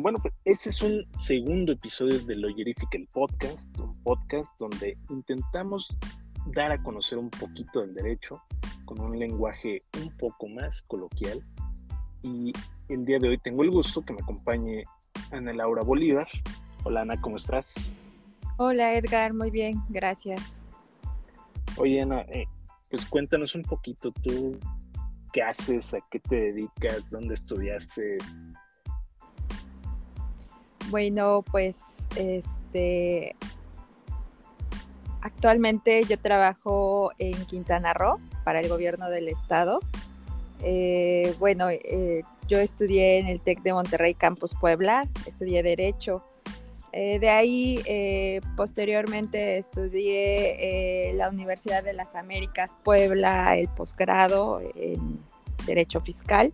Bueno, pues ese es un segundo episodio de Loyerific, el podcast, un podcast donde intentamos dar a conocer un poquito del derecho con un lenguaje un poco más coloquial. Y el día de hoy tengo el gusto que me acompañe Ana Laura Bolívar. Hola Ana, ¿cómo estás? Hola Edgar, muy bien, gracias. Oye Ana, eh, pues cuéntanos un poquito tú, qué haces, a qué te dedicas, dónde estudiaste. Bueno, pues este actualmente yo trabajo en Quintana Roo para el gobierno del estado. Eh, bueno, eh, yo estudié en el TEC de Monterrey Campus Puebla, estudié Derecho. Eh, de ahí, posteriormente, estudié la Universidad de las Américas Puebla, el posgrado en Derecho Fiscal.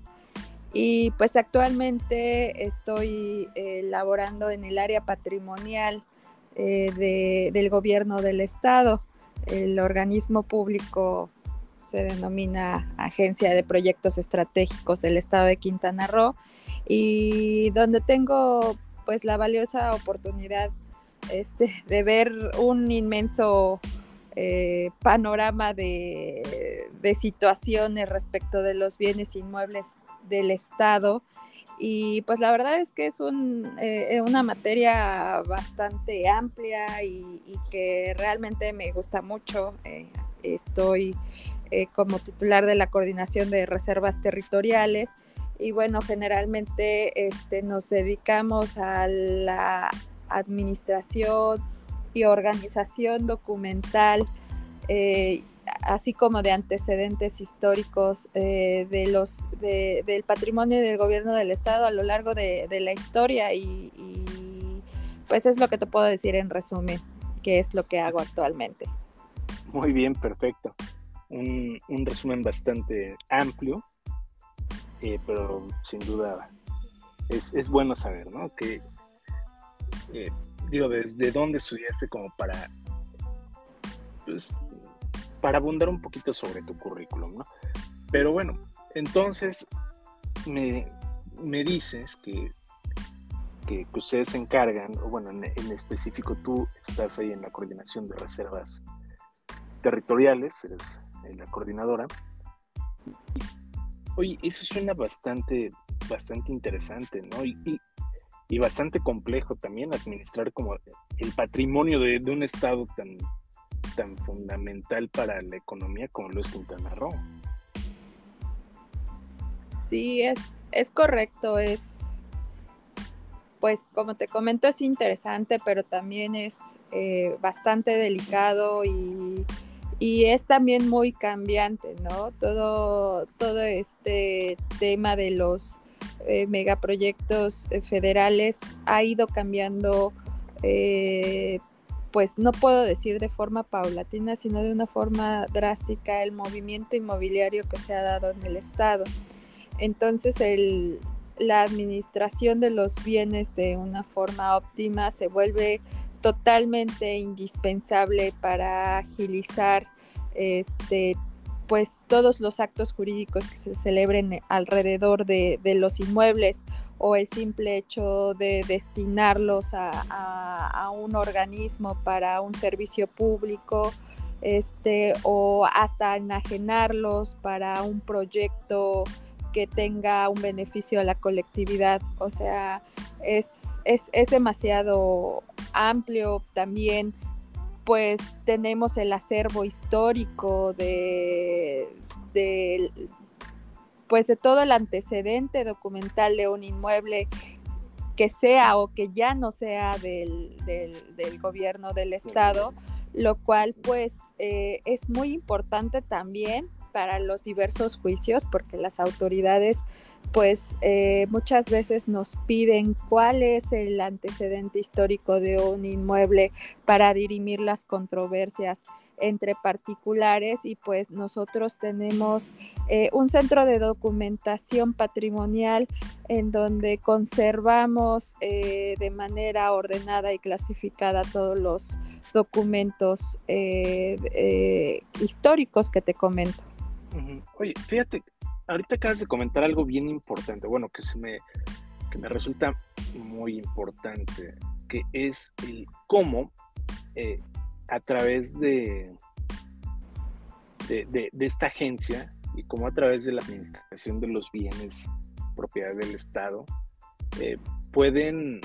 Y pues actualmente estoy laborando en el área patrimonial del gobierno del Estado. El organismo público se denomina Agencia de Proyectos Estratégicos del Estado de Quintana Roo y donde tengo pues la valiosa oportunidad este, de ver un inmenso eh, panorama de, situaciones respecto de los bienes inmuebles del Estado. Y pues la verdad es que es eh, una materia bastante amplia y, que realmente me gusta mucho. Eh, estoy eh, como titular de la coordinación de reservas territoriales y bueno, generalmente este, nos dedicamos a la administración y organización documental, así como de antecedentes históricos eh, de los, del patrimonio del gobierno del Estado a lo largo de, la historia y, pues es lo que te puedo decir en resumen, que es lo que hago actualmente. Muy bien, perfecto un, resumen bastante amplio, eh, pero sin duda es, bueno saber, ¿no? Que, eh, digo, desde dónde estudiaste como para, pues, para abundar un poquito sobre tu currículum, ¿no? Pero bueno, entonces me, dices que, que, ustedes se encargan, o bueno, en, específico tú estás ahí en la coordinación de reservas territoriales, eres en la coordinadora. Oye, eso suena bastante, bastante interesante, ¿no? Y, y, bastante complejo también administrar como el patrimonio de, un estado tan, tan fundamental para la economía como lo es Quintana. Sí, es, es correcto, es, pues como te comento, es interesante, pero también es eh, bastante delicado y y es también muy cambiante, ¿no? Todo, todo este tema de los eh, megaproyectos eh, federales ha ido cambiando, pues no puedo decir de forma paulatina, sino de una forma drástica el movimiento inmobiliario que se ha dado en el Estado. Entonces, la administración de los bienes de una forma óptima se vuelve totalmente indispensable para agilizar este, pues todos los actos jurídicos que se celebren alrededor de, los inmuebles o el simple hecho de destinarlos a, un organismo para un servicio público este, o hasta enajenarlos para un proyecto que tenga un beneficio a la colectividad. O sea, es, es, demasiado amplio también pues tenemos el acervo histórico de, pues de todo el antecedente documental de un inmueble que sea o que ya no sea del, del, gobierno del estado, lo cual pues eh, es muy importante también para los diversos juicios, porque las autoridades pues eh, muchas veces nos piden cuál es el antecedente histórico de un inmueble para dirimir las controversias entre particulares y pues nosotros tenemos eh, un centro de documentación patrimonial en donde conservamos eh, de manera ordenada y clasificada todos los documentos históricos que te comento. Oye, fíjate, ahorita acabas de comentar algo bien importante, bueno, que se me, que me resulta muy importante, que es el cómo eh, a través de, de, esta agencia y cómo a través de la administración de los bienes propiedad del Estado eh, pueden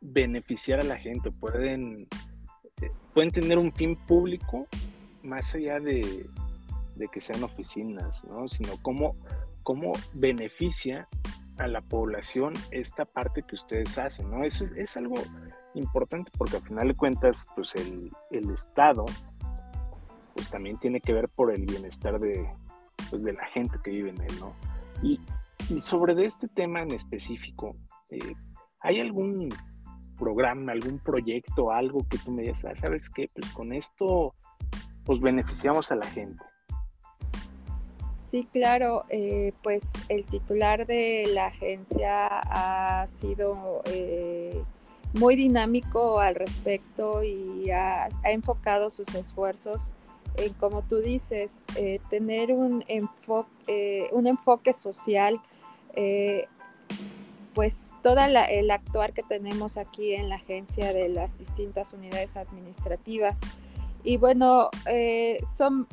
beneficiar a la gente, pueden, eh, pueden tener un fin público más allá de, que sean oficinas, ¿no? sino cómo, cómo beneficia a la población esta parte que ustedes hacen, ¿no? Eso es, algo importante porque al final de cuentas, pues el, Estado, pues también tiene que ver por el bienestar de, pues, de la gente que vive en él, ¿no? Y, sobre de este tema en específico, eh, ¿hay algún programa, algún proyecto, algo que tú me digas, ah, ¿sabes qué? Pues con esto, pues beneficiamos a la gente. Sí, claro, eh, pues el titular de la agencia ha sido eh, muy dinámico al respecto y ha, enfocado sus esfuerzos en, como tú dices, eh, tener un enfoque, un enfoque social, pues todo el actuar que tenemos aquí en la agencia de las distintas unidades administrativas. Y bueno, son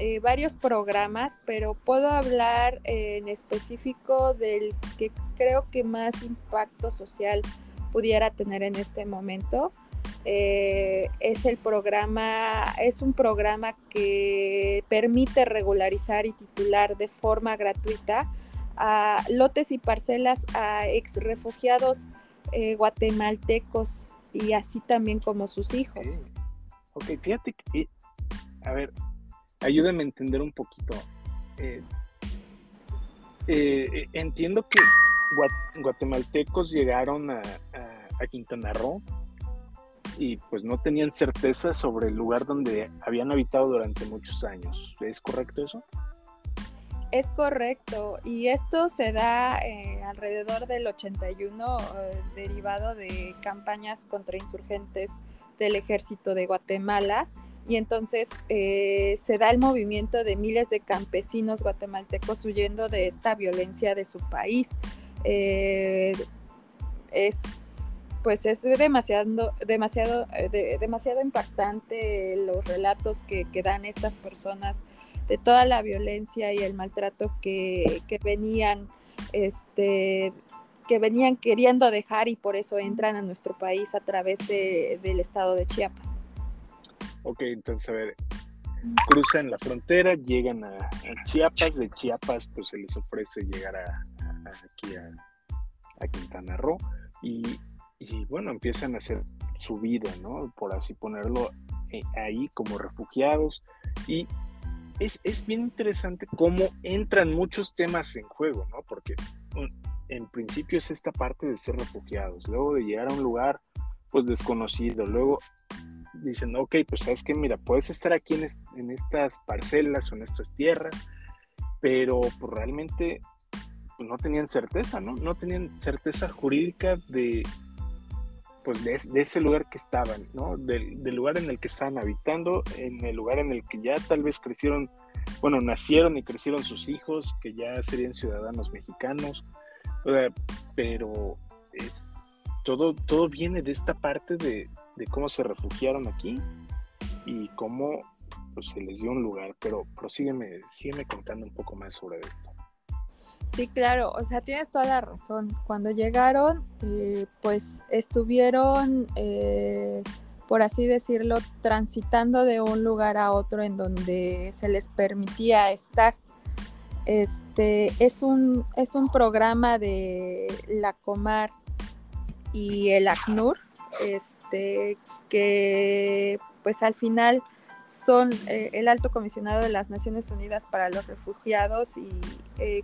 eh, varios programas, pero puedo hablar en específico del que creo que más impacto social pudiera tener en este momento. Eh, es el programa, es un programa que permite regularizar y titular de forma gratuita a lotes y parcelas a ex refugiados eh, guatemaltecos y así también como sus hijos. Ok, fíjate que, a ver, ayúdame a entender un poquito. Eh, eh, entiendo que guatemaltecos llegaron a, Quintana Roo y pues no tenían certeza sobre el lugar donde habían habitado durante muchos años. ¿Es correcto eso? Es correcto, y esto se da eh, alrededor del 81, derivado de campañas contra insurgentes del ejército de Guatemala, y entonces eh, se da el movimiento de miles de campesinos guatemaltecos huyendo de esta violencia de su país. Eh, es pues es demasiado, demasiado, eh, demasiado impactante los relatos que, dan estas personas de toda la violencia y el maltrato que venían este, que venían queriendo dejar y por eso entran a nuestro país a través del estado de Chiapas. Ok, entonces a ver, cruzan la frontera, llegan a, Chiapas, de Chiapas pues se les ofrece llegar a, aquí a, Quintana Roo y, bueno, empiezan a hacer su vida, ¿no? Por así ponerlo eh, ahí como refugiados y es, es, bien interesante cómo entran muchos temas en juego, ¿no? Porque en principio es esta parte de ser refugiados, luego de llegar a un lugar pues desconocido, luego dicen, ok, pues sabes que, mira, puedes estar aquí en, estas parcelas o en estas tierras, pero pues realmente pues, no tenían certeza, ¿no? No tenían certeza jurídica de, pues, de, ese lugar que estaban, ¿no? Del, lugar en el que estaban habitando, en el lugar en el que ya tal vez crecieron, bueno, nacieron y crecieron sus hijos, que ya serían ciudadanos mexicanos, pero es, todo, todo viene de esta parte de, de cómo se refugiaron aquí y cómo pues, se les dio un lugar. Pero prosígueme, sígueme contando un poco más sobre esto. Sí, claro, o sea, tienes toda la razón. Cuando llegaron, eh, pues estuvieron, eh, por así decirlo, transitando de un lugar a otro en donde se les permitía estar. Este es un, es un programa de la Comar y el ACNUR, este, que pues al final son eh, el alto comisionado de las Naciones Unidas para los Refugiados y eh,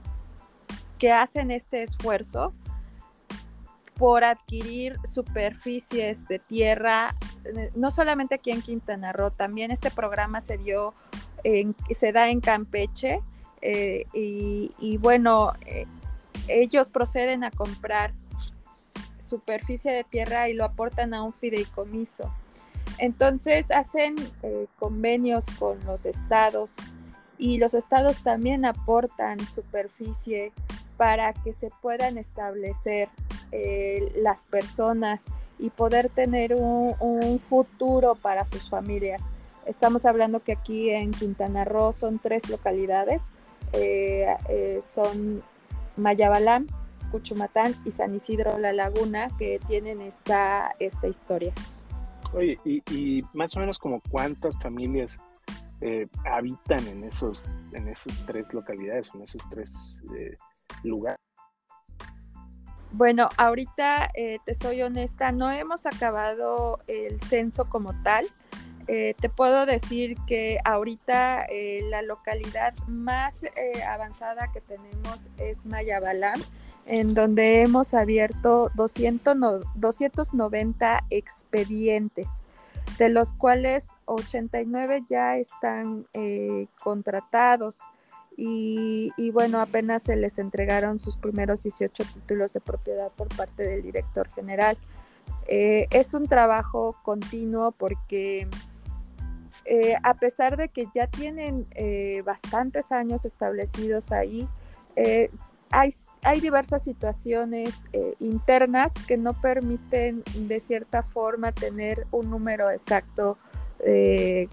que hacen este esfuerzo por adquirir superficies de tierra, eh, no solamente aquí en Quintana Roo, también este programa se dio, se da en Campeche y, bueno, ellos proceden a comprar superficie de tierra y lo aportan a un fideicomiso. Entonces hacen eh, convenios con los estados y los estados también aportan superficie para que se puedan establecer eh, las personas y poder tener un, futuro para sus familias. Estamos hablando que aquí en Quintana Roo son tres localidades, eh, son Mayabalán, Cuchumatán y San Isidro La Laguna que tienen esta, esta historia. Oye, y, más o menos como cuántas familias habitan en esos, en esas tres localidades, en esos tres lugares. Bueno, ahorita eh, te soy honesta, no hemos acabado el censo como tal. Eh, te puedo decir que ahorita eh, la localidad más avanzada que tenemos es Mayabalán, en donde hemos abierto 290 expedientes, de los cuales 89 ya están contratados. Y, bueno, apenas se les entregaron sus primeros 18 títulos de propiedad por parte del director general. Eh, es un trabajo continuo porque eh, a pesar de que ya tienen eh, bastantes años establecidos ahí, hay, diversas situaciones internas que no permiten de cierta forma tener un número exacto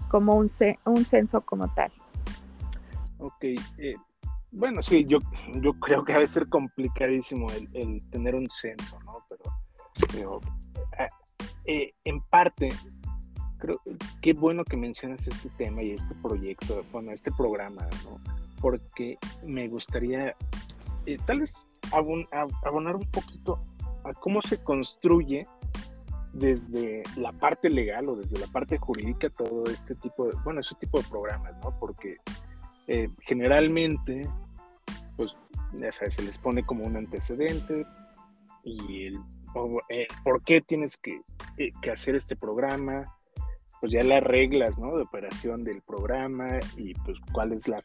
como un, censo como tal. Ok, eh, bueno, sí, yo, yo creo que debe ser complicadísimo el, tener un censo, ¿no? Pero, eh, eh, en parte, creo que bueno que mencionas este tema y este proyecto, bueno, este programa, ¿no? Porque me gustaría tal vez abonar un poquito a cómo se construye desde la parte legal o desde la parte jurídica todo este tipo de, bueno, ese tipo de programas, ¿no? Porque eh, generalmente, pues ya se les pone como un antecedente y el, eh, por qué tienes que, eh, hacer este programa, pues ya las reglas ¿no? de operación del programa y pues cuál es la,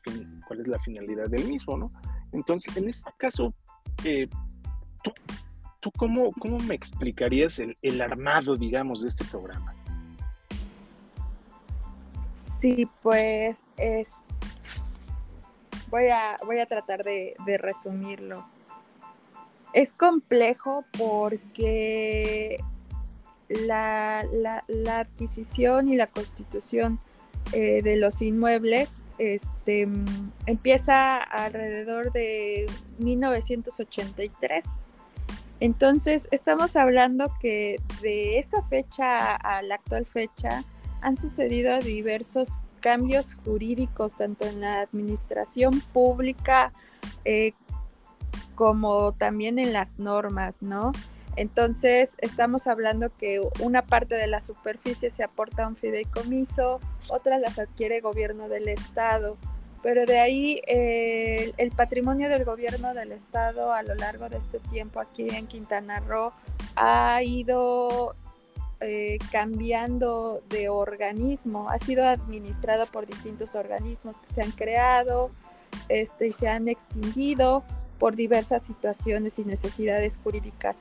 cuál es la finalidad del mismo, ¿no? Entonces, en este caso, ¿tú, tú cómo, cómo, me explicarías el, armado, digamos, de este programa? Sí, pues es voy a, voy a tratar de, resumirlo. Es complejo porque la, adquisición y la constitución eh, de los inmuebles este, empieza alrededor de 1983. Entonces, estamos hablando que de esa fecha a la actual fecha han sucedido diversos cambios jurídicos tanto en la administración pública eh, como también en las normas, ¿no? Entonces, estamos hablando que una parte de la superficie se aporta a un fideicomiso, otras las adquiere el gobierno del Estado, pero de ahí eh, el patrimonio del gobierno del Estado a lo largo de este tiempo aquí en Quintana Roo ha ido eh, cambiando de organismo, ha sido administrado por distintos organismos que se han creado este, y se han extinguido por diversas situaciones y necesidades jurídicas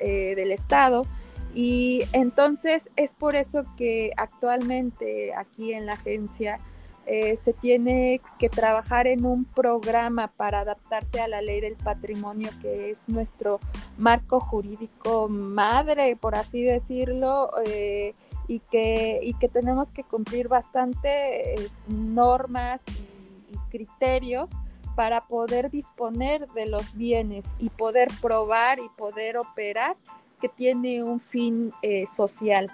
eh, del Estado. Y entonces es por eso que actualmente aquí en la agencia eh, se tiene que trabajar en un programa para adaptarse a la ley del patrimonio, que es nuestro marco jurídico madre, por así decirlo, eh, y, que, y que tenemos que cumplir bastantes normas y, criterios para poder disponer de los bienes y poder probar y poder operar que tiene un fin eh, social.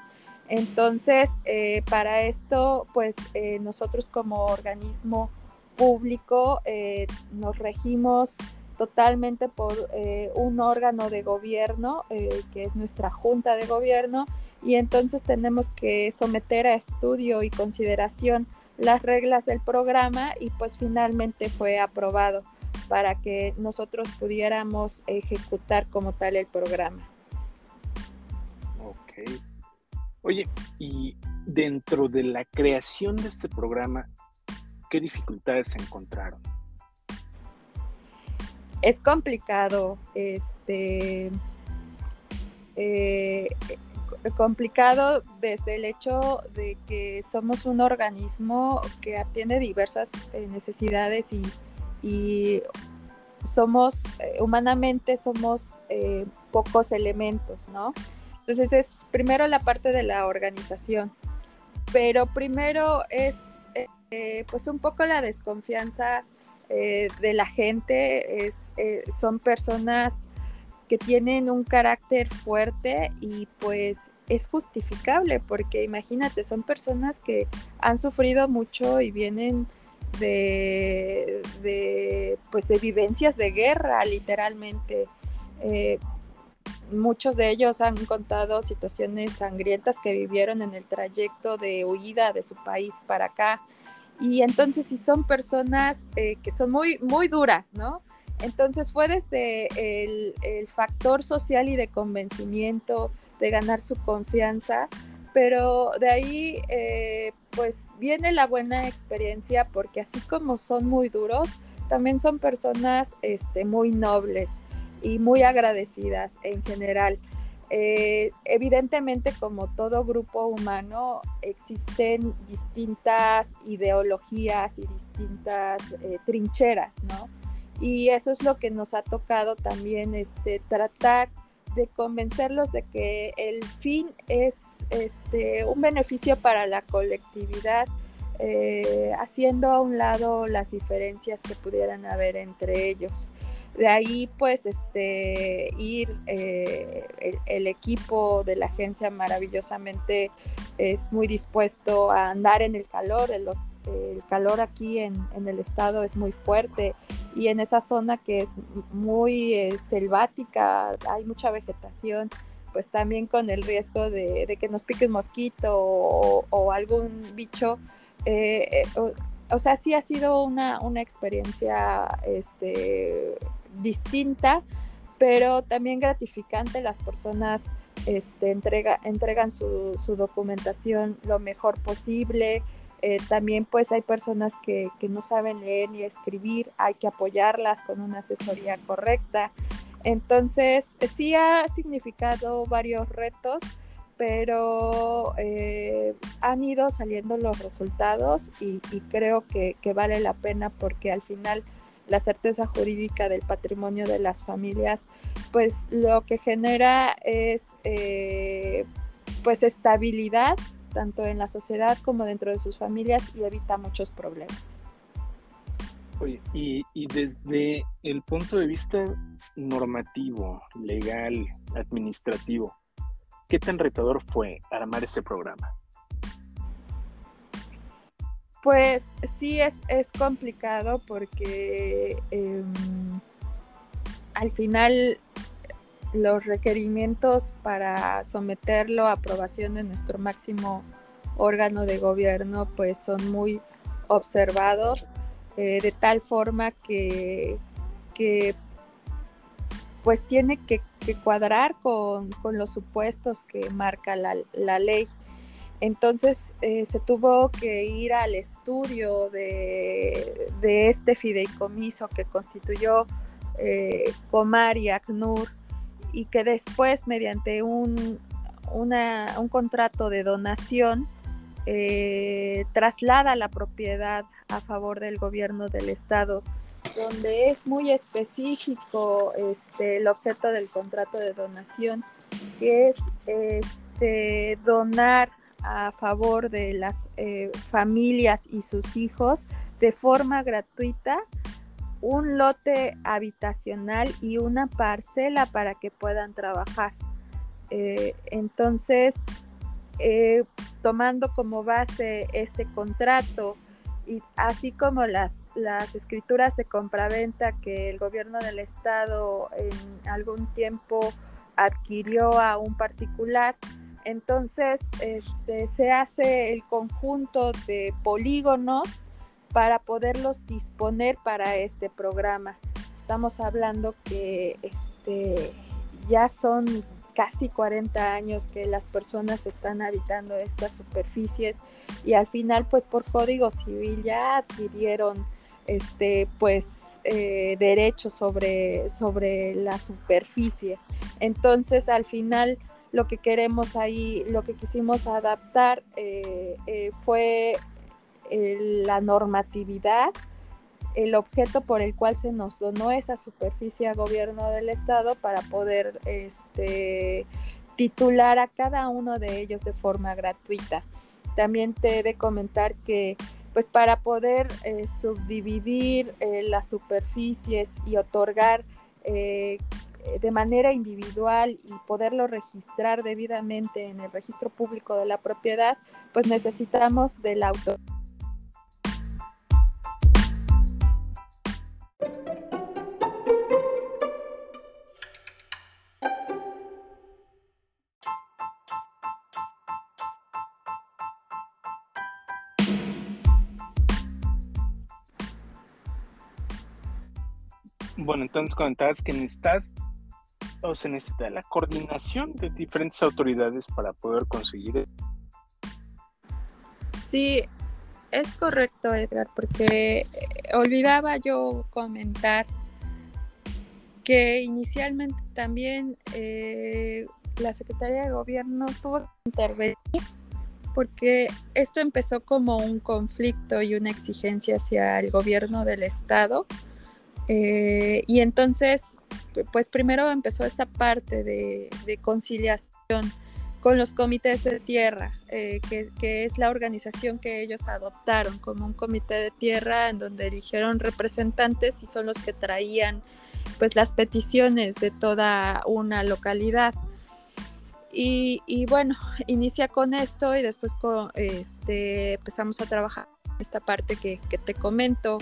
Entonces, eh, para esto, pues eh, nosotros como organismo público nos regimos totalmente por un órgano de gobierno, que es nuestra junta de gobierno, y entonces tenemos que someter a estudio y consideración las reglas del programa y pues finalmente fue aprobado para que nosotros pudiéramos ejecutar como tal el programa. Ok, Oye, y dentro de la creación de este programa, ¿qué dificultades se encontraron? Es complicado, este, eh, complicado desde el hecho de que somos un organismo que atiende diversas eh, necesidades y, somos, humanamente somos pocos elementos, ¿no? Entonces es primero la parte de la organización, pero primero es pues un poco la desconfianza de la gente, es, son personas que tienen un carácter fuerte y pues es justificable porque imagínate, son personas que han sufrido mucho y vienen de, pues de vivencias de guerra literalmente. Eh, muchos de ellos han contado situaciones sangrientas que vivieron en el trayecto de huida de su país para acá. Y entonces si son personas eh, que son muy, muy duras, ¿no? Entonces fue desde el, factor social y de convencimiento, de ganar su confianza, pero de ahí eh, pues viene la buena experiencia porque así como son muy duros, también son personas este, muy nobles y muy agradecidas en general. Eh, evidentemente, como todo grupo humano, existen distintas ideologías y distintas eh, trincheras, ¿no? Y eso es lo que nos ha tocado también este, tratar de convencerlos de que el fin es este, un beneficio para la colectividad, eh, haciendo a un lado las diferencias que pudieran haber entre ellos. De ahí, pues, este, ir eh, el, equipo de la agencia maravillosamente es muy dispuesto a andar en el calor. El, calor aquí en, el estado es muy fuerte y en esa zona que es muy eh, selvática, hay mucha vegetación, pues también con el riesgo de, que nos pique un mosquito o, algún bicho. Eh, o, sea, sí ha sido una, una experiencia este, distinta, pero también gratificante. Las personas este, entrega, entregan su, documentación lo mejor posible. Eh, también pues hay personas que, no saben leer ni escribir, hay que apoyarlas con una asesoría correcta. Entonces sí ha significado varios retos, pero eh, han ido saliendo los resultados y, creo que, vale la pena porque al final la certeza jurídica del patrimonio de las familias, pues lo que genera es eh, pues estabilidad tanto en la sociedad como dentro de sus familias y evita muchos problemas. Oye, y desde el punto de vista normativo, legal, administrativo, ¿qué tan retador fue armar este programa? Pues sí es, es complicado porque em, al final los requerimientos para someterlo a aprobación de nuestro máximo órgano de gobierno pues son muy observados eh, de tal forma que, pues tiene que, cuadrar con, los supuestos que marca la, ley. Entonces eh, se tuvo que ir al estudio de, este fideicomiso que constituyó eh, Comar y ACNUR y que después mediante un, contrato de donación eh, traslada la propiedad a favor del gobierno del estado donde es muy específico este, el objeto del contrato de donación, que es este, donar a favor de las eh, familias y sus hijos de forma gratuita un lote habitacional y una parcela para que puedan trabajar. Eh, entonces, eh, tomando como base este contrato y así como las, las escrituras de compraventa que el gobierno del estado en algún tiempo adquirió a un particular, entonces, este, se hace el conjunto de polígonos para poderlos disponer para este programa. Estamos hablando que este, ya son casi 40 años que las personas están habitando estas superficies y al final pues por código civil ya adquirieron este pues eh, derechos sobre, sobre la superficie. Entonces al final lo que queremos ahí, lo que quisimos adaptar eh, eh, fue la normatividad el objeto por el cual se nos donó esa superficie a gobierno del estado para poder este, titular a cada uno de ellos de forma gratuita. También te he de comentar que pues para poder eh, subdividir eh, las superficies y otorgar eh, de manera individual y poderlo registrar debidamente en el registro público de la propiedad, pues necesitamos del auto Bueno, entonces comentabas que necesitas o se necesita la coordinación de diferentes autoridades para poder conseguir. Sí, es correcto, Edgar, porque eh, olvidaba yo comentar que inicialmente también eh, la Secretaría de Gobierno tuvo que intervenir porque esto empezó como un conflicto y una exigencia hacia el gobierno del Estado eh, y entonces, pues primero empezó esta parte de, conciliación con los comités de tierra, eh, que, es la organización que ellos adoptaron como un comité de tierra en donde eligieron representantes y son los que traían pues las peticiones de toda una localidad. Y, bueno, inicia con esto y después este, empezamos a trabajar esta parte que, que te comento,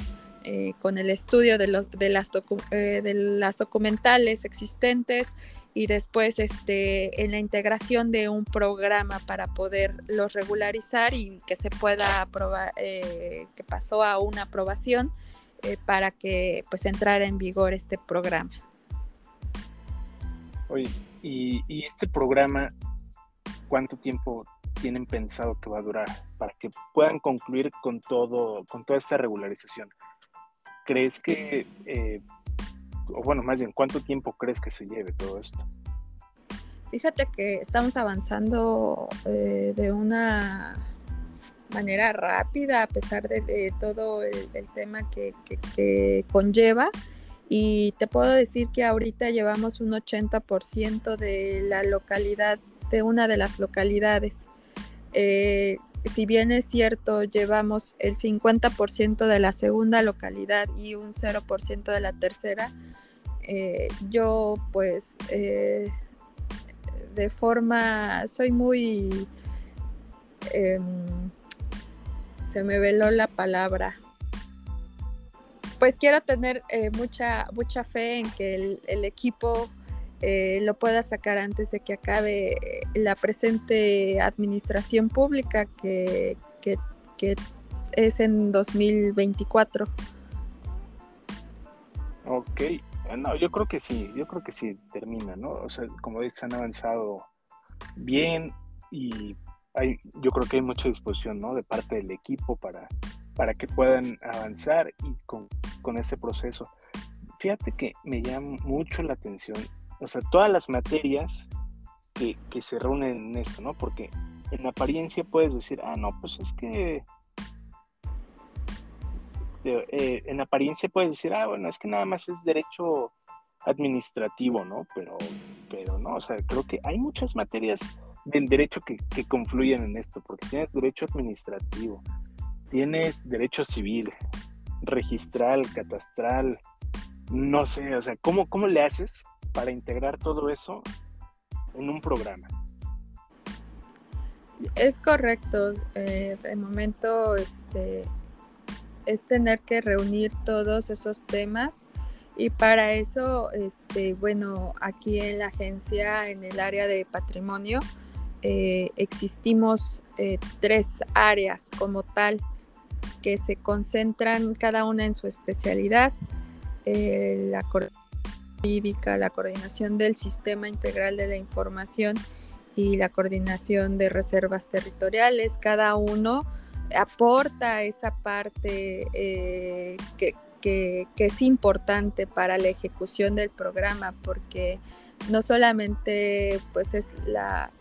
eh, con el estudio de, los, de, las eh, de las documentales existentes y después este, en la integración de un programa para poderlos regularizar y que se pueda aprobar, eh, que pasó a una aprobación para que pues entrara en vigor este programa. Oye, y, y este programa, ¿cuánto tiempo tienen pensado que va a durar para que puedan concluir con todo, con toda esta regularización? ¿Crees que, eh, o bueno, más bien, cuánto tiempo crees que se lleve todo esto? Fíjate que estamos avanzando eh, de una manera rápida a pesar de, todo el, tema que, que, conlleva. Y te puedo decir que ahorita llevamos un 80% de la localidad, de una de las localidades. Eh, si bien es cierto, llevamos el 50% de la segunda localidad y un 0% de la tercera, eh, yo pues eh, de forma, soy muy, em, se me veló la palabra, pues quiero tener eh, mucha, mucha fe en que el equipo eh, lo pueda sacar antes de que acabe la presente administración pública que, es en 2024. Ok, no, yo creo que sí, yo creo que sí termina, ¿no? O sea, como dices, han avanzado bien y hay, yo creo que hay mucha disposición, ¿no? De parte del equipo para, para que puedan avanzar y con, con ese proceso. Fíjate que me llama mucho la atención o sea, todas las materias que, se reúnen en esto, ¿no? Porque en apariencia puedes decir, ah, no, pues es que eh, en apariencia puedes decir, ah, bueno, es que nada más es derecho administrativo, ¿no? Pero, pero no, o sea, creo que hay muchas materias del derecho que, que confluyen en esto, porque tienes derecho administrativo, tienes derecho civil, registral, catastral, no sé, o sea, ¿cómo, cómo le haces para integrar todo eso en un programa. Es correcto. Eh, de momento este, es tener que reunir todos esos temas y para eso, este, bueno, aquí en la agencia, en el área de patrimonio, eh, existimos eh, tres áreas como tal que se concentran cada una en su especialidad. La coordinación del sistema integral de la información y la coordinación de reservas territoriales. Cada uno aporta esa parte eh, que, es importante para la ejecución del programa, porque no solamente pues es la,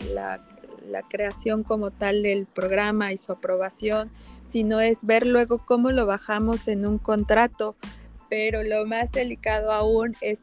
la creación como tal del programa y su aprobación, sino es ver luego cómo lo bajamos en un contrato. Pero lo más delicado aún es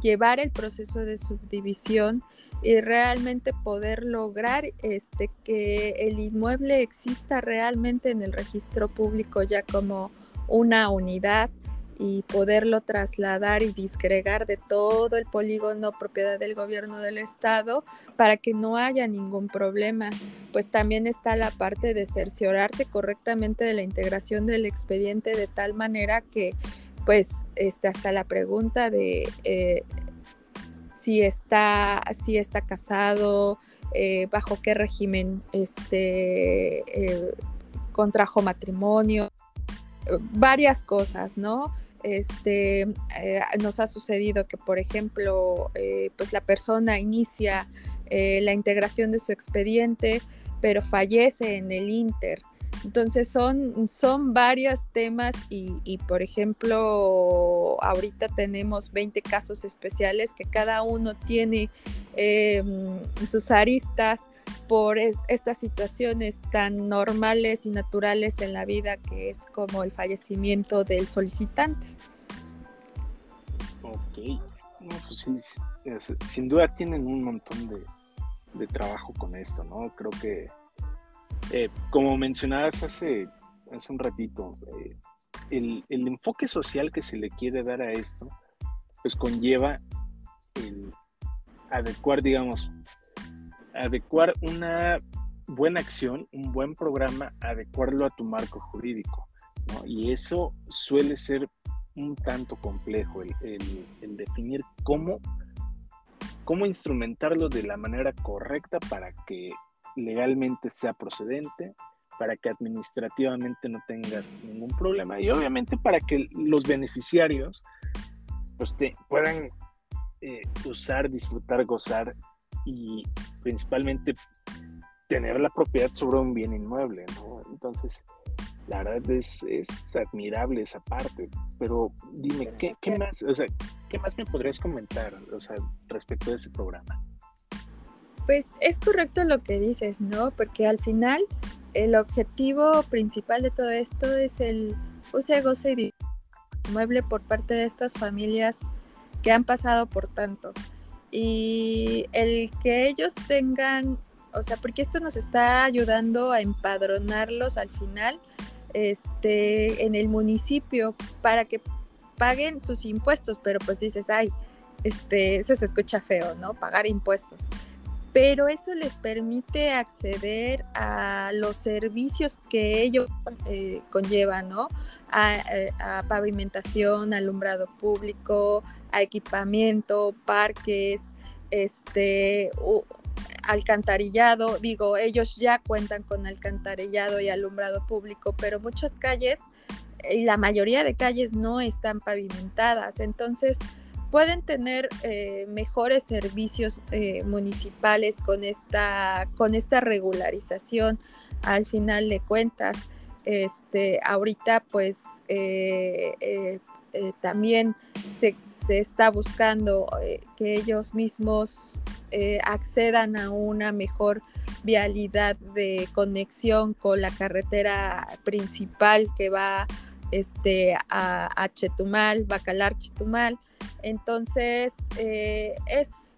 llevar el proceso de subdivisión y realmente poder lograr este, que el inmueble exista realmente en el registro público ya como una unidad y poderlo trasladar y disgregar de todo el polígono propiedad del gobierno del estado para que no haya ningún problema. Pues también está la parte de cerciorarte correctamente de la integración del expediente de tal manera que pues este, hasta la pregunta de eh, si está, si está casado, eh, bajo qué régimen este, eh, contrajo matrimonio, varias cosas, ¿no? Este, nos ha sucedido que, por ejemplo, pues la persona inicia la integración de su expediente, pero fallece en el Inter. Entonces son, son varios temas y, por ejemplo, ahorita tenemos 20 casos especiales que cada uno tiene em, sus aristas por estas situaciones tan normales y naturales en la vida que es como el fallecimiento del solicitante. Ok, pues sí, sin duda tienen un montón de, de trabajo con esto, ¿no? Creo que eh, como mencionabas hace, hace un ratito, eh, el, enfoque social que se le quiere dar a esto, pues conlleva el adecuar, digamos, adecuar una buena acción, un buen programa, adecuarlo a tu marco jurídico. Y eso suele ser un tanto complejo, el, el, definir cómo, cómo instrumentarlo de la manera correcta para que legalmente sea procedente, para que administrativamente no tengas ningún problema y obviamente para que los beneficiarios pues, te puedan eh, usar, disfrutar, gozar y principalmente tener la propiedad sobre un bien inmueble, ¿no? Entonces, la verdad es, es admirable esa parte, pero dime, ¿qué, ¿qué, más, o sea, ¿qué más me podrías comentar o sea, respecto de ese programa? Pues es correcto lo que dices, ¿no? Porque al final el objetivo principal de todo esto es el use, goce y mueble por parte de estas familias que han pasado por tanto. Y el que ellos tengan, o sea, porque esto nos está ayudando a empadronarlos al final este, en el municipio para que paguen sus impuestos, pero pues dices, ay, este, eso se escucha feo, ¿no? Pagar impuestos pero eso les permite acceder a los servicios que ellos eh, conllevan, ¿no? Eh, a, pavimentación, alumbrado público, a equipamiento, parques, este, alcantarillado. Digo, ellos ya cuentan con alcantarillado y alumbrado público, pero muchas calles y la mayoría de calles no están pavimentadas. Entonces, pueden tener eh, mejores servicios eh, municipales con esta, con esta regularización al final de cuentas. Este, ahorita pues eh, también se, se, está buscando que ellos mismos accedan a una mejor vialidad de conexión con la carretera principal que va este, a, a Chetumal, Bacalar Chetumal entonces, eh, es,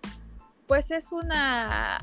pues es una,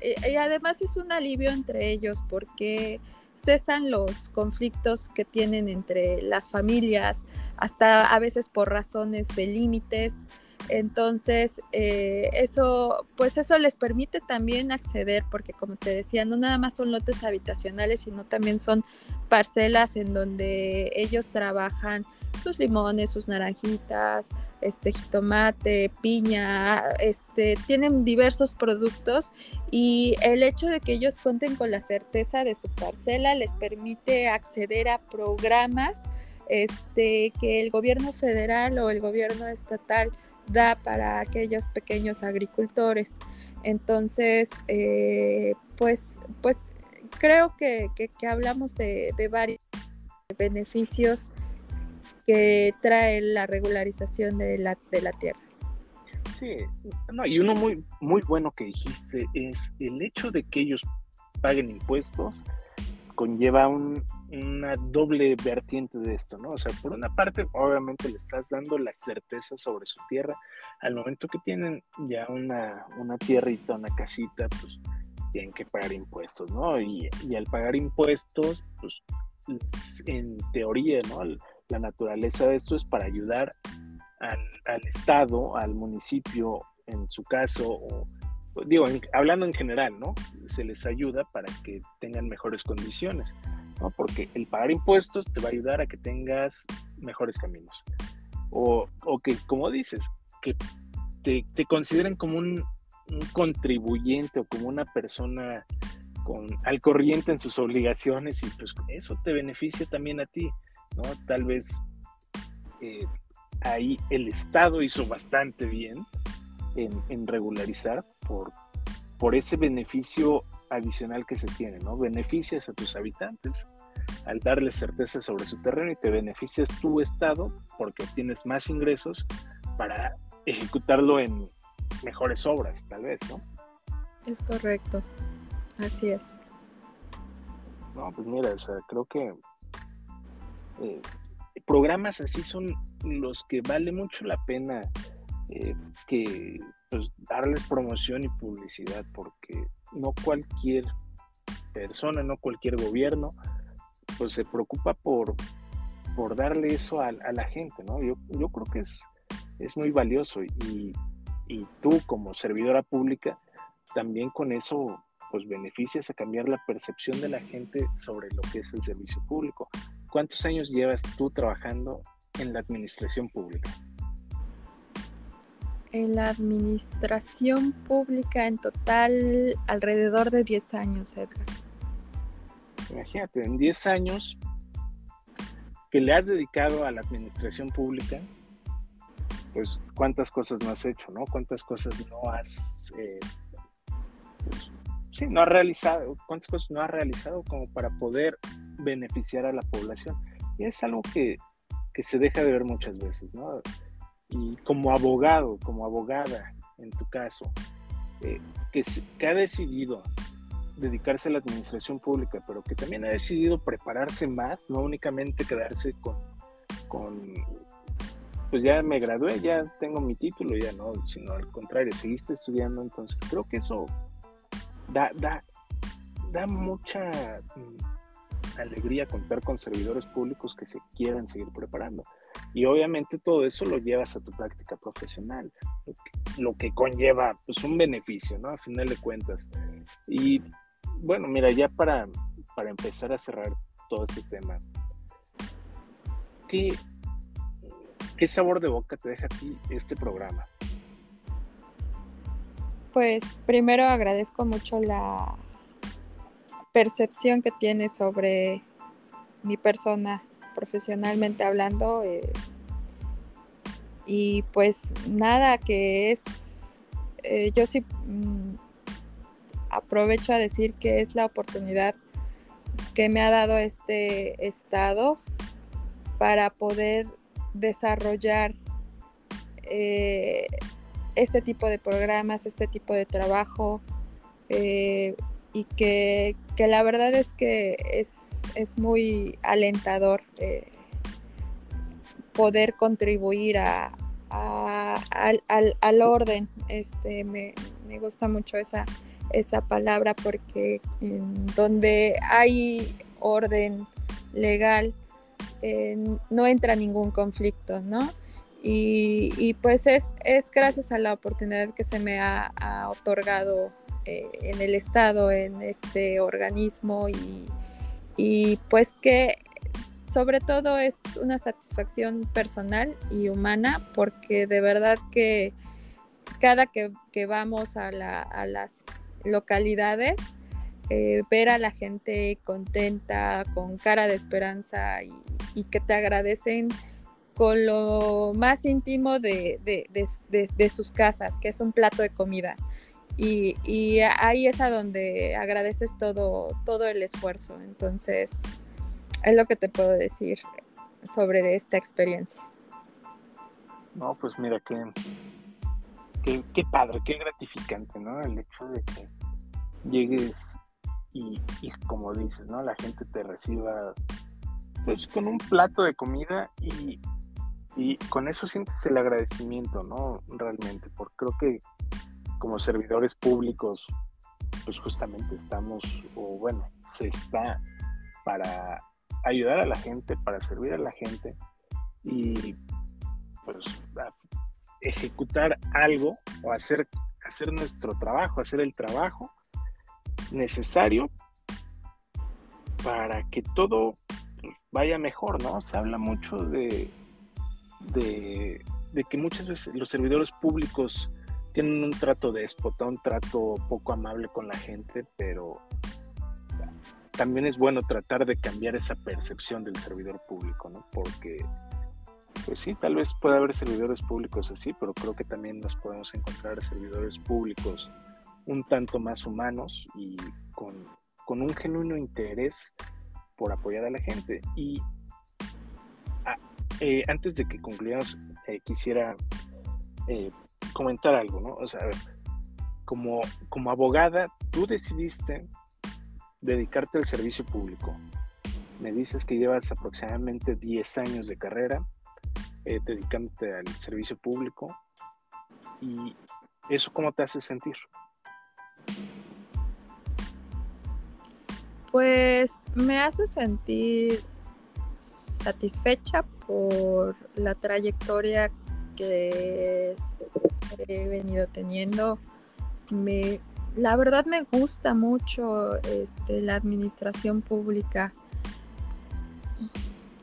eh, y además es un alivio entre ellos porque cesan los conflictos que tienen entre las familias, hasta a veces por razones de límites. Entonces, eh, eso, pues eso les permite también acceder, porque como te decía, no nada más son lotes habitacionales, sino también son parcelas en donde ellos trabajan sus limones, sus naranjitas, este jitomate, piña, este tienen diversos productos y el hecho de que ellos cuenten con la certeza de su parcela les permite acceder a programas este que el gobierno federal o el gobierno estatal da para aquellos pequeños agricultores. Entonces, eh, pues, pues creo que, hablamos de, de varios beneficios que trae la regularización de la, de la tierra. Sí, no, y uno muy, muy bueno que dijiste es el hecho de que ellos paguen impuestos conlleva un, una doble vertiente de esto, ¿no? O sea, por una parte, obviamente le estás dando la certeza sobre su tierra. Al momento que tienen ya una, una tierrita, una casita, pues tienen que pagar impuestos, ¿no? Y, al pagar impuestos, pues en teoría, ¿no? La naturaleza de esto es para ayudar al, Estado, al municipio, en su caso, o digo, hablando en general, ¿no? Se les ayuda para que tengan mejores condiciones. Porque el pagar impuestos te va a ayudar a que tengas mejores caminos. O, que, como dices, que te, consideren como un, contribuyente o como una persona con, al corriente en sus obligaciones y pues eso te beneficia también a ti, ¿no? Tal vez eh, ahí el Estado hizo bastante bien en, regularizar por, por ese beneficio adicional que se tiene, ¿no? Beneficias a tus habitantes al darles certeza sobre su terreno y te beneficias tu estado porque obtienes más ingresos para ejecutarlo en mejores obras, tal vez, ¿no? Es correcto, así es. No, pues mira, o sea, creo que eh, programas así son los que vale mucho la pena eh, que pues, darles promoción y publicidad, porque no cualquier persona, no cualquier gobierno, pues se preocupa por, por darle eso a, la gente, ¿no? Yo, yo creo que es, es muy valioso y, y tú como servidora pública también con eso pues beneficias a cambiar la percepción de la gente sobre lo que es el servicio público. ¿Cuántos años llevas tú trabajando en la administración pública? En la administración pública en total alrededor de 10 años, Edgar. Imagínate, en 10 años que le has dedicado a la administración pública, pues cuántas cosas no has hecho, ¿no? Cuántas cosas no has, eh, pues, sí, no has realizado, cuántas cosas no has realizado como para poder beneficiar a la población. Y es algo que, que se deja de ver muchas veces, ¿no? y como abogado, como abogada, en tu caso, eh, que, que, ha decidido dedicarse a la administración pública, pero que también ha decidido prepararse más, no únicamente quedarse con, con pues ya me gradué, ya tengo mi título, ya no, sino al contrario, seguiste estudiando, entonces creo que eso da, da, da mucha alegría contar con servidores públicos que se quieran seguir preparando. Y obviamente todo eso lo llevas a tu práctica profesional, lo que, conlleva pues un beneficio, ¿no? A final de cuentas. Y bueno, mira, ya para, para empezar a cerrar todo este tema, ¿qué, ¿qué sabor de boca te deja a ti este programa? Pues primero agradezco mucho la percepción que tienes sobre mi persona profesionalmente hablando. Eh, y pues nada, que es, eh, yo sí mm, aprovecho a decir que es la oportunidad que me ha dado este estado para poder desarrollar eh, este tipo de programas, este tipo de trabajo y que, la verdad es que es, muy alentador eh, poder contribuir a, al, orden. Este, me, gusta mucho esa, esa palabra porque donde hay orden legal eh, no entra ningún conflicto, ¿no? Y, pues es, es gracias a la oportunidad que se me ha otorgado eh, en el Estado, en este organismo y, pues que sobre todo es una satisfacción personal y humana porque de verdad que cada que, vamos a, las localidades, eh, ver a la gente contenta, con cara de esperanza y, que te agradecen con lo más íntimo de, sus casas, que es un plato de comida. Y, ahí es a donde agradeces todo, todo el esfuerzo. Entonces, es lo que te puedo decir sobre esta experiencia. No, pues mira, qué, qué, padre, qué gratificante, ¿no? El hecho de que llegues y, como dices, ¿no? La gente te reciba pues con un plato de comida y, y con eso sientes el agradecimiento, ¿no? Realmente, porque creo que como servidores públicos, pues justamente estamos, o bueno, se está para ayudar a la gente, para servir a la gente y pues ejecutar algo o hacer, hacer nuestro trabajo, hacer el trabajo necesario para que todo vaya mejor, ¿no? Se habla mucho de, de, de que muchas veces los servidores públicos tienen un trato déspota, un trato poco amable con la gente, pero también es bueno tratar de cambiar esa percepción del servidor público, ¿no? Porque, pues sí, tal vez pueda haber servidores públicos así, pero creo que también nos podemos encontrar servidores públicos un tanto más humanos y con, un genuino interés por apoyar a la gente. Y ah, eh, antes de que concluyamos, eh, quisiera eh, comentar algo, ¿no? O sea, como, como abogada, tú decidiste dedicarte al servicio público. Me dices que llevas aproximadamente 10 años de carrera eh, dedicándote al servicio público. ¿Y eso cómo te hace sentir? Pues me hace sentir satisfecha por la trayectoria que he venido teniendo. Me, la verdad me gusta mucho este, la administración pública.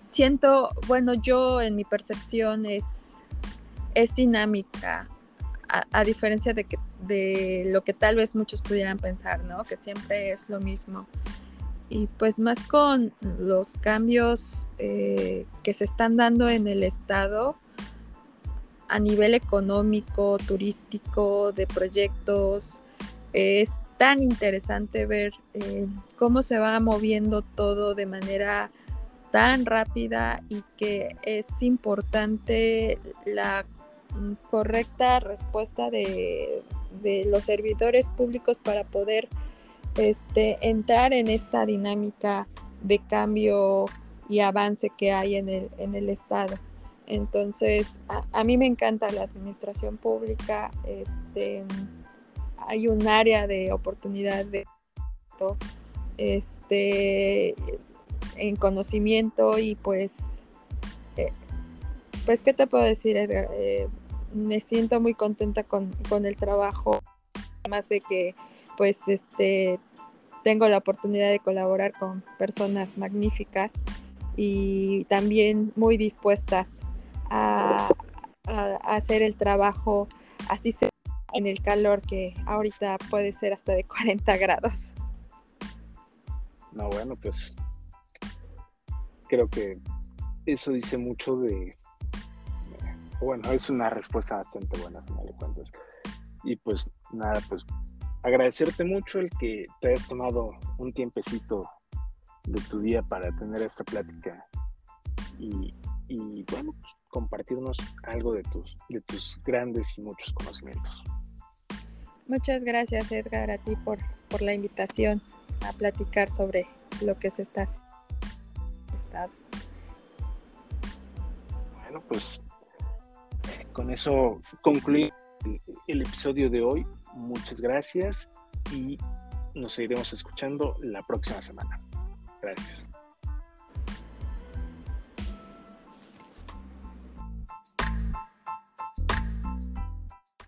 Siento, bueno, yo en mi percepción es, es dinámica, a, diferencia de, que, de lo que tal vez muchos pudieran pensar, ¿no? Que siempre es lo mismo. Y pues más con los cambios eh, que se están dando en el Estado, a nivel económico, turístico, de proyectos. Es tan interesante ver eh, cómo se va moviendo todo de manera tan rápida y que es importante la correcta respuesta de, los servidores públicos para poder este, entrar en esta dinámica de cambio y avance que hay en el, en el Estado. Entonces, a, mí me encanta la administración pública. Este, hay un área de oportunidad de este, en conocimiento y pues, eh, pues, ¿qué te puedo decir, Edgar? Eh, me siento muy contenta con, con, el trabajo, además de que, pues, este, tengo la oportunidad de colaborar con personas magníficas y también muy dispuestas a, hacer el trabajo así se en el calor que ahorita puede ser hasta de 40 grados. No, bueno, pues creo que eso dice mucho de, bueno, es una respuesta bastante buena, a final de cuentas. Y pues nada, pues agradecerte mucho el que te hayas tomado un tiempecito de tu día para tener esta plática. Y, y bueno, compartirnos algo de tus, de tus grandes y muchos conocimientos. Muchas gracias Edgar a ti por, por la invitación a platicar sobre lo que se está haciendo. Bueno, pues con eso concluye el episodio de hoy. Muchas gracias y nos seguiremos escuchando la próxima semana. Gracias.